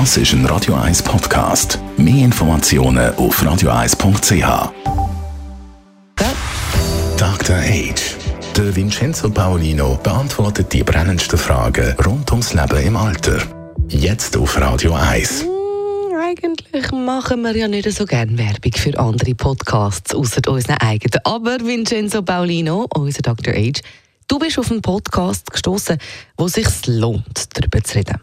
Das ist ein Radio 1 Podcast. Mehr Informationen auf radio1.ch. Dr. Age. Der Vincenzo Paolino beantwortet die brennendsten Fragen rund ums Leben im Alter. Jetzt auf Radio 1. Hm, eigentlich machen wir ja nicht so gerne Werbung für andere Podcasts, außer unseren eigenen. Aber Vincenzo Paolino, unser Dr. Age, du bist auf einen Podcast gestoßen, wo es sich lohnt, darüber zu reden.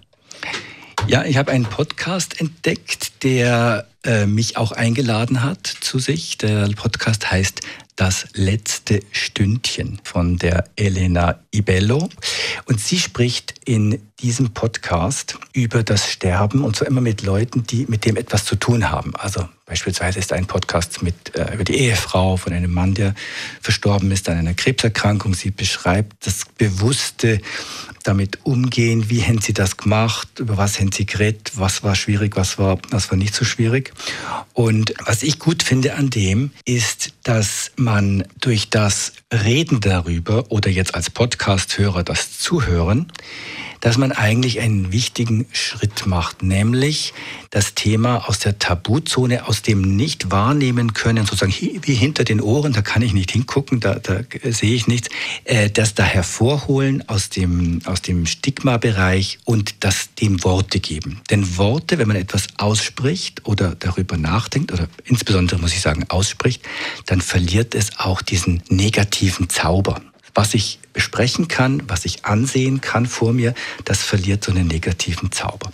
Ja, ich habe einen Podcast entdeckt, der äh, mich auch eingeladen hat zu sich. Der Podcast heißt Das letzte Stündchen von der Elena Ibello. Und sie spricht in diesem Podcast über das Sterben und zwar immer mit Leuten, die mit dem etwas zu tun haben. Also beispielsweise ist ein Podcast mit, äh, über die Ehefrau von einem Mann, der verstorben ist an einer Krebserkrankung. Sie beschreibt das bewusste damit umgehen, wie haben sie das gemacht, über was haben sie geredet, was war schwierig, was war, was war nicht so schwierig. Und was ich gut finde an dem, ist, dass man durch das Reden darüber oder jetzt als Podcast-Hörer das Zuhören, dass man eigentlich einen wichtigen Schritt macht, nämlich das Thema aus der Tabuzone, aus dem nicht wahrnehmen können, sozusagen wie hinter den Ohren, da kann ich nicht hingucken, da, da sehe ich nichts, äh, das da hervorholen aus dem, aus dem Stigma-Bereich und das dem Worte geben. Denn Worte, wenn man etwas ausspricht oder darüber nachdenkt, oder insbesondere muss ich sagen ausspricht, dann verliert es auch diesen negativen Zauber was ich besprechen kann, was ich ansehen kann vor mir, das verliert so einen negativen Zauber.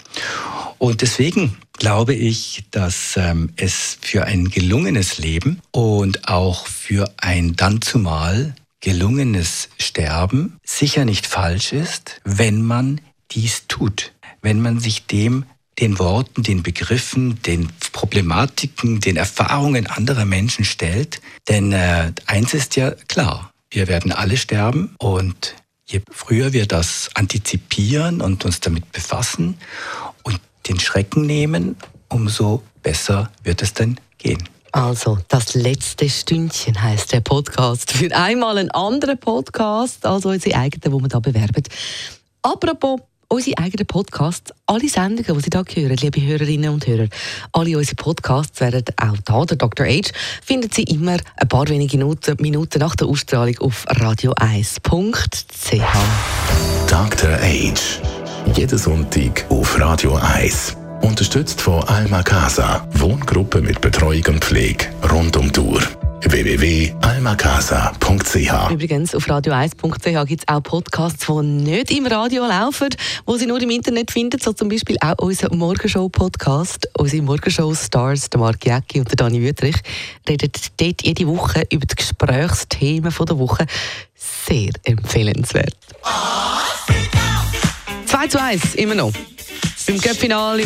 Und deswegen glaube ich, dass ähm, es für ein gelungenes Leben und auch für ein dann zumal gelungenes Sterben sicher nicht falsch ist, wenn man dies tut, wenn man sich dem den Worten, den Begriffen, den Problematiken, den Erfahrungen anderer Menschen stellt. Denn äh, eins ist ja klar, wir werden alle sterben und je früher wir das antizipieren und uns damit befassen und den Schrecken nehmen, umso besser wird es dann gehen. Also, das letzte Stündchen heißt der Podcast. Für einmal ein anderer Podcast als unsere eigenen, wo wir da bewerben. Apropos unsere eigenen Podcasts, alle Sendungen, die Sie hier hören, liebe Hörerinnen und Hörer, alle unsere Podcasts werden auch da, der Dr. Age, finden Sie immer ein paar wenige Minuten, Minuten nach der Ausstrahlung auf radio1.ch. Dr. Age. Jeden Sonntag auf Radio 1. Unterstützt von Alma Casa. Wohngruppe mit Betreuung und Pflege rund um die Uhr www.almacasa.ch Übrigens, auf radio1.ch gibt es auch Podcasts, die nicht im Radio laufen, die Sie nur im Internet finden, so zum Beispiel auch unser Morgenshow-Podcast. Unsere Morgenshow-Stars, der Mark Jäcki und der Dani Wüttrich, reden dort jede Woche über die Gesprächsthemen der Woche. Sehr empfehlenswert. 2 zu 1, immer noch. Im Cup-Finale